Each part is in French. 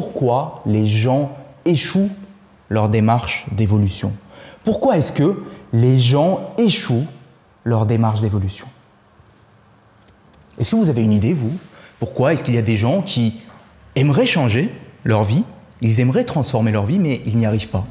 pourquoi les gens échouent leur démarche d'évolution? Pourquoi est-ce que les gens échouent leur démarche d'évolution? Est-ce que vous avez une idée, vous? Pourquoi est-ce qu'il y a des gens qui aimeraient changer leur vie, ils aimeraient transformer leur vie, mais ils n'y arrivent pas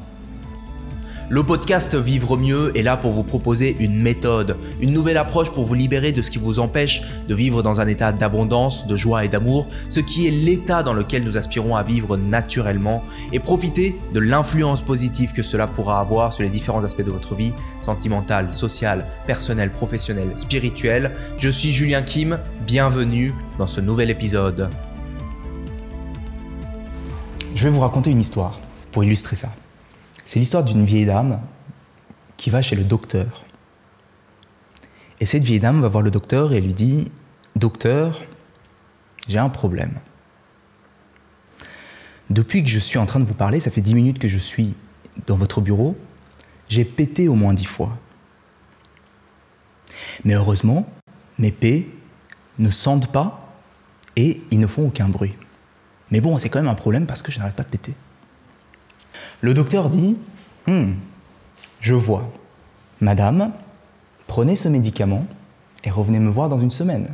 le podcast Vivre mieux est là pour vous proposer une méthode, une nouvelle approche pour vous libérer de ce qui vous empêche de vivre dans un état d'abondance, de joie et d'amour, ce qui est l'état dans lequel nous aspirons à vivre naturellement, et profiter de l'influence positive que cela pourra avoir sur les différents aspects de votre vie, sentimentale, sociale, personnelle, professionnelle, spirituelle. Je suis Julien Kim, bienvenue dans ce nouvel épisode. Je vais vous raconter une histoire pour illustrer ça. C'est l'histoire d'une vieille dame qui va chez le docteur. Et cette vieille dame va voir le docteur et lui dit Docteur, j'ai un problème. Depuis que je suis en train de vous parler, ça fait dix minutes que je suis dans votre bureau, j'ai pété au moins dix fois. Mais heureusement, mes pets ne sentent pas et ils ne font aucun bruit. Mais bon, c'est quand même un problème parce que je n'arrête pas de péter. Le docteur dit hmm, Je vois. Madame, prenez ce médicament et revenez me voir dans une semaine.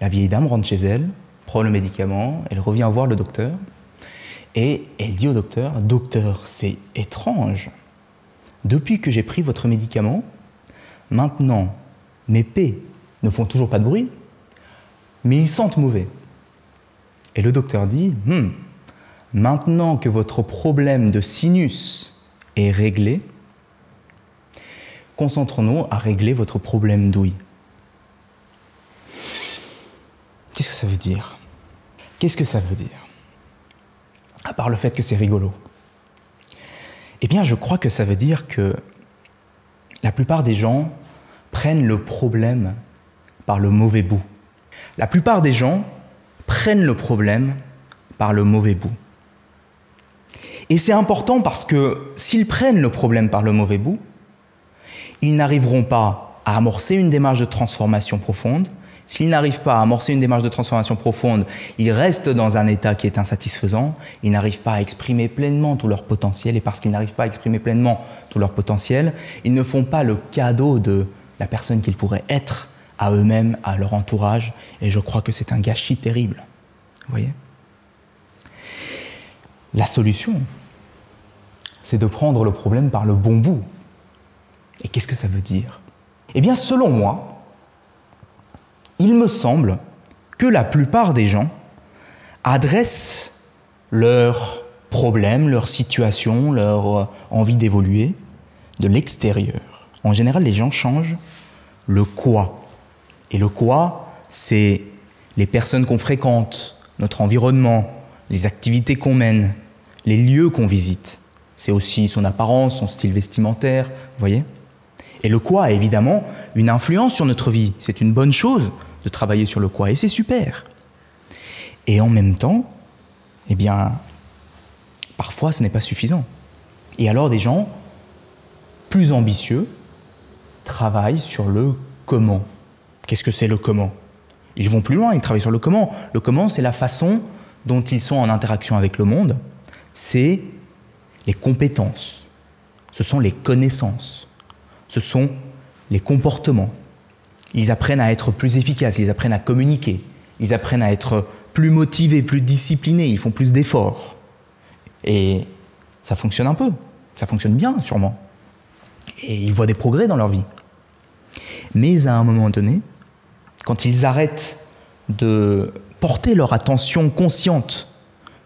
La vieille dame rentre chez elle, prend le médicament, elle revient voir le docteur et elle dit au docteur Docteur, c'est étrange. Depuis que j'ai pris votre médicament, maintenant mes pets ne font toujours pas de bruit, mais ils sentent mauvais. Et le docteur dit hmm, Maintenant que votre problème de sinus est réglé, concentrons-nous à régler votre problème d'ouïe. Qu'est-ce que ça veut dire? Qu'est-ce que ça veut dire? À part le fait que c'est rigolo. Eh bien, je crois que ça veut dire que la plupart des gens prennent le problème par le mauvais bout. La plupart des gens prennent le problème par le mauvais bout. Et c'est important parce que s'ils prennent le problème par le mauvais bout, ils n'arriveront pas à amorcer une démarche de transformation profonde. S'ils n'arrivent pas à amorcer une démarche de transformation profonde, ils restent dans un état qui est insatisfaisant, ils n'arrivent pas à exprimer pleinement tout leur potentiel, et parce qu'ils n'arrivent pas à exprimer pleinement tout leur potentiel, ils ne font pas le cadeau de la personne qu'ils pourraient être à eux-mêmes, à leur entourage, et je crois que c'est un gâchis terrible. Vous voyez? La solution, c'est de prendre le problème par le bon bout. Et qu'est-ce que ça veut dire? Eh bien, selon moi, il me semble que la plupart des gens adressent leurs problèmes, leur situation, leur envie d'évoluer de l'extérieur. En général, les gens changent le quoi. Et le quoi, c'est les personnes qu'on fréquente, notre environnement, les activités qu'on mène, les lieux qu'on visite. C'est aussi son apparence, son style vestimentaire, vous voyez Et le quoi a évidemment une influence sur notre vie. C'est une bonne chose de travailler sur le quoi, et c'est super. Et en même temps, eh bien, parfois ce n'est pas suffisant. Et alors des gens plus ambitieux travaillent sur le comment. Qu'est-ce que c'est le comment? Ils vont plus loin, ils travaillent sur le comment. Le comment, c'est la façon dont ils sont en interaction avec le monde. C'est les compétences, ce sont les connaissances, ce sont les comportements. Ils apprennent à être plus efficaces, ils apprennent à communiquer, ils apprennent à être plus motivés, plus disciplinés, ils font plus d'efforts. Et ça fonctionne un peu, ça fonctionne bien sûrement. Et ils voient des progrès dans leur vie. Mais à un moment donné, quand ils arrêtent de porter leur attention consciente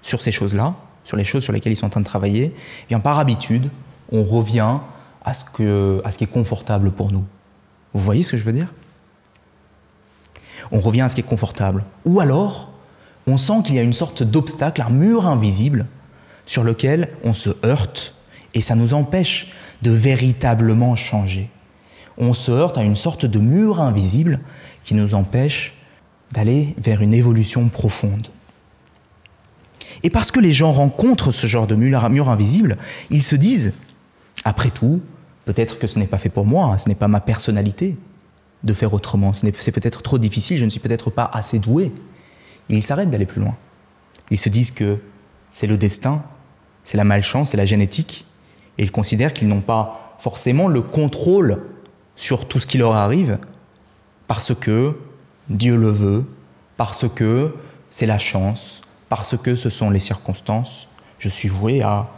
sur ces choses-là, sur les choses sur lesquelles ils sont en train de travailler, et eh par habitude, on revient à ce, que, à ce qui est confortable pour nous. Vous voyez ce que je veux dire? On revient à ce qui est confortable. Ou alors, on sent qu'il y a une sorte d'obstacle, un mur invisible, sur lequel on se heurte, et ça nous empêche de véritablement changer. On se heurte à une sorte de mur invisible qui nous empêche d'aller vers une évolution profonde. Et parce que les gens rencontrent ce genre de mur invisible, ils se disent, après tout, peut-être que ce n'est pas fait pour moi, ce n'est pas ma personnalité de faire autrement, c'est peut-être trop difficile, je ne suis peut-être pas assez doué. Ils s'arrêtent d'aller plus loin. Ils se disent que c'est le destin, c'est la malchance, c'est la génétique, et ils considèrent qu'ils n'ont pas forcément le contrôle sur tout ce qui leur arrive, parce que Dieu le veut, parce que c'est la chance, parce que ce sont les circonstances. Je suis voué à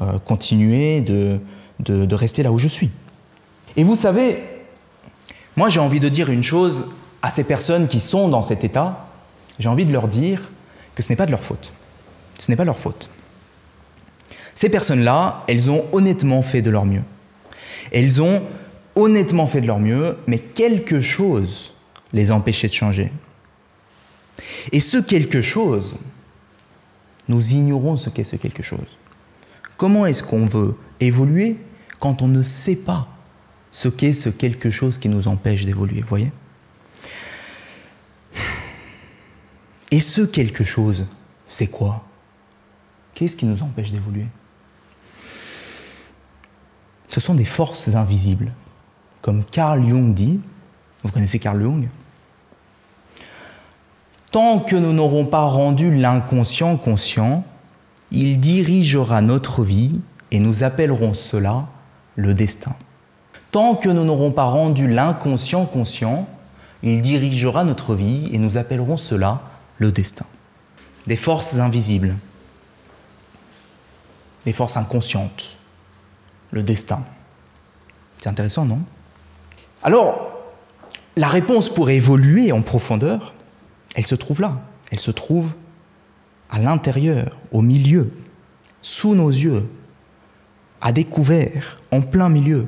euh, continuer de, de rester là où je suis. Et vous savez, moi j'ai envie de dire une chose à ces personnes qui sont dans cet état, j'ai envie de leur dire que ce n'est pas de leur faute. Ce n'est pas leur faute. Ces personnes-là, elles ont honnêtement fait de leur mieux. Elles ont honnêtement fait de leur mieux, mais quelque chose les a empêchées de changer. Et ce quelque chose, nous ignorons ce qu'est ce quelque chose. Comment est-ce qu'on veut évoluer quand on ne sait pas ce qu'est ce quelque chose qui nous empêche d'évoluer, voyez? Et ce quelque chose, c'est quoi? Qu'est-ce qui nous empêche d'évoluer? Ce sont des forces invisibles. Comme Carl Jung dit, vous connaissez Carl Jung? Tant que nous n'aurons pas rendu l'inconscient conscient, il dirigera notre vie et nous appellerons cela le destin. Tant que nous n'aurons pas rendu l'inconscient conscient, il dirigera notre vie et nous appellerons cela le destin. Des forces invisibles, des forces inconscientes, le destin. C'est intéressant, non? Alors, la réponse pour évoluer en profondeur, elle se trouve là. Elle se trouve à l'intérieur, au milieu, sous nos yeux, à découvert, en plein milieu,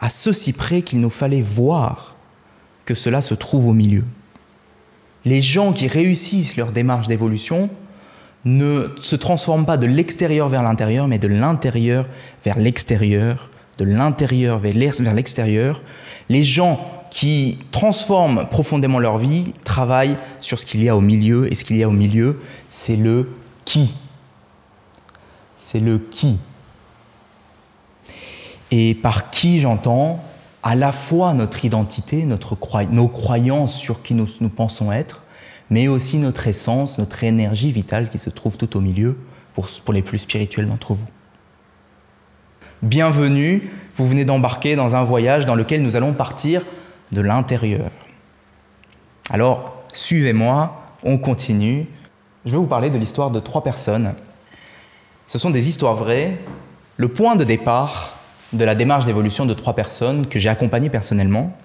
à ceci près qu'il nous fallait voir que cela se trouve au milieu. Les gens qui réussissent leur démarche d'évolution ne se transforment pas de l'extérieur vers l'intérieur, mais de l'intérieur vers l'extérieur, de l'intérieur vers l'extérieur. Les gens qui transforment profondément leur vie travaillent sur ce qu'il y a au milieu, et ce qu'il y a au milieu, c'est le qui. C'est le qui. Et par qui j'entends à la fois notre identité, notre nos croyances sur qui nous, nous pensons être, mais aussi notre essence, notre énergie vitale qui se trouve tout au milieu pour, pour les plus spirituels d'entre vous. Bienvenue, vous venez d'embarquer dans un voyage dans lequel nous allons partir de l'intérieur. Alors, suivez-moi, on continue. Je vais vous parler de l'histoire de trois personnes. Ce sont des histoires vraies. Le point de départ de la démarche d'évolution de trois personnes que j'ai accompagnées personnellement.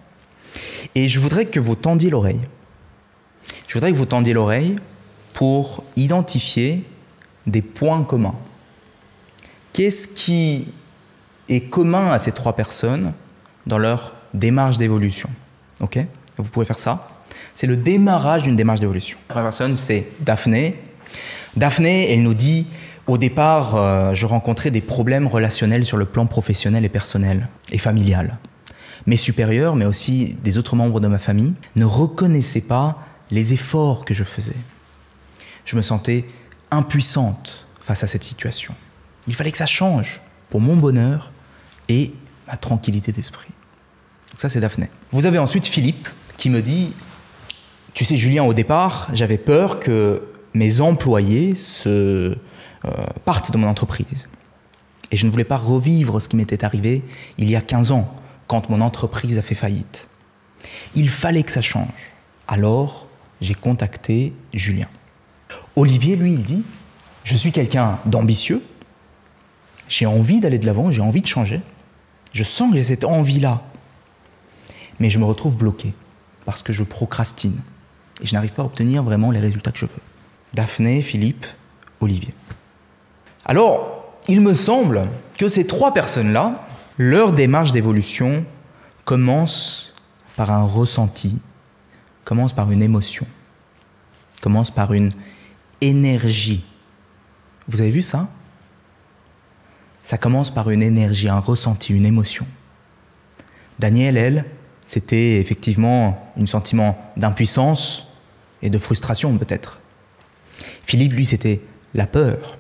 Et je voudrais que vous tendiez l'oreille. Je voudrais que vous tendiez l'oreille pour identifier des points communs. Qu'est-ce qui est commun à ces trois personnes dans leur démarche d'évolution. Ok? Vous pouvez faire ça. C'est le démarrage d'une démarche d'évolution. La première personne, c'est Daphné. Daphné, elle nous dit au départ, euh, je rencontrais des problèmes relationnels sur le plan professionnel et personnel et familial. Mes supérieurs, mais aussi des autres membres de ma famille, ne reconnaissaient pas les efforts que je faisais. Je me sentais impuissante face à cette situation. Il fallait que ça change pour mon bonheur et ma tranquillité d'esprit. Ça, c'est Daphné. Vous avez ensuite Philippe qui me dit Tu sais, Julien, au départ, j'avais peur que mes employés se, euh, partent de mon entreprise. Et je ne voulais pas revivre ce qui m'était arrivé il y a 15 ans, quand mon entreprise a fait faillite. Il fallait que ça change. Alors, j'ai contacté Julien. Olivier, lui, il dit Je suis quelqu'un d'ambitieux, j'ai envie d'aller de l'avant, j'ai envie de changer. Je sens que j'ai cette envie-là mais je me retrouve bloqué parce que je procrastine et je n'arrive pas à obtenir vraiment les résultats que je veux. Daphné, Philippe, Olivier. Alors, il me semble que ces trois personnes-là, leur démarche d'évolution commence par un ressenti, commence par une émotion, commence par une énergie. Vous avez vu ça? Ça commence par une énergie, un ressenti, une émotion. Daniel, elle, c'était effectivement un sentiment d'impuissance et de frustration peut-être. Philippe, lui, c'était la peur.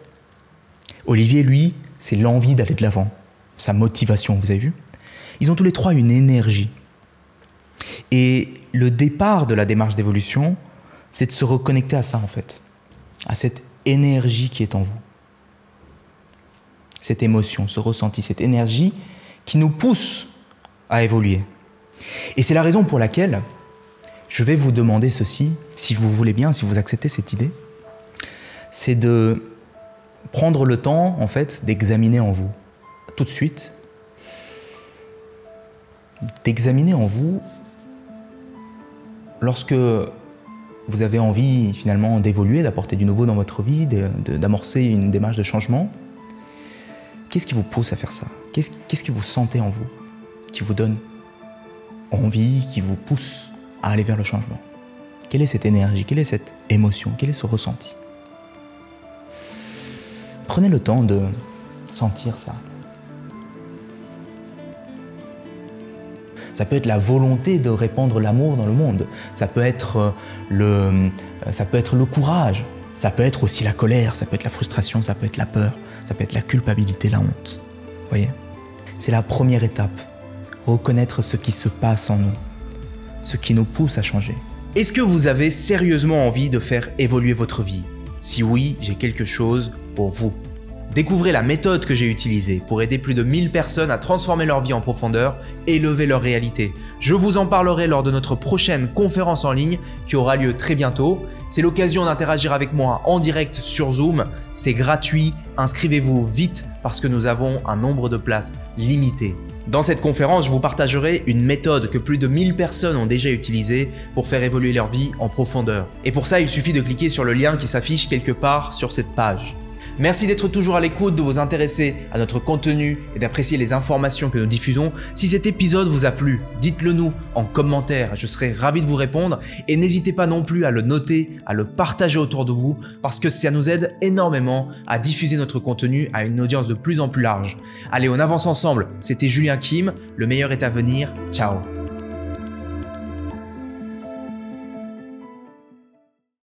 Olivier, lui, c'est l'envie d'aller de l'avant, sa motivation, vous avez vu Ils ont tous les trois une énergie. Et le départ de la démarche d'évolution, c'est de se reconnecter à ça en fait. à cette énergie qui est en vous. Cette émotion, ce ressenti, cette énergie qui nous pousse à évoluer. Et c'est la raison pour laquelle je vais vous demander ceci, si vous voulez bien, si vous acceptez cette idée, c'est de prendre le temps, en fait, d'examiner en vous, tout de suite, d'examiner en vous lorsque vous avez envie finalement d'évoluer, d'apporter du nouveau dans votre vie, d'amorcer une démarche de changement, qu'est-ce qui vous pousse à faire ça? Qu'est-ce que vous sentez en vous qui vous donne envie, qui vous pousse à aller vers le changement Quelle est cette énergie Quelle est cette émotion Quel est ce ressenti? Prenez le temps de sentir ça. Ça peut être la volonté de répandre l'amour dans le monde. Ça peut être euh, le, euh, ça peut être le courage. Ça peut être aussi la colère. Ça peut être la frustration. Ça peut être la peur. Ça peut être la culpabilité, la honte. Voyez? C'est la première étape. Reconnaître ce qui se passe en nous. Ce qui nous pousse à changer. Est-ce que vous avez sérieusement envie de faire évoluer votre vie? Si oui, j'ai quelque chose pour vous. Découvrez la méthode que j'ai utilisée pour aider plus de 1000 personnes à transformer leur vie en profondeur et élever leur réalité. Je vous en parlerai lors de notre prochaine conférence en ligne qui aura lieu très bientôt. C'est l'occasion d'interagir avec moi en direct sur Zoom. C'est gratuit. Inscrivez-vous vite parce que nous avons un nombre de places limité. Dans cette conférence, je vous partagerai une méthode que plus de 1000 personnes ont déjà utilisée pour faire évoluer leur vie en profondeur. Et pour ça, il suffit de cliquer sur le lien qui s'affiche quelque part sur cette page. Merci d'être toujours à l'écoute, de vous intéresser à notre contenu et d'apprécier les informations que nous diffusons. Si cet épisode vous a plu, dites-le nous en commentaire, je serai ravi de vous répondre et n'hésitez pas non plus à le noter, à le partager autour de vous parce que ça nous aide énormément à diffuser notre contenu à une audience de plus en plus large. Allez, on avance ensemble. C'était Julien Kim, le meilleur est à venir. Ciao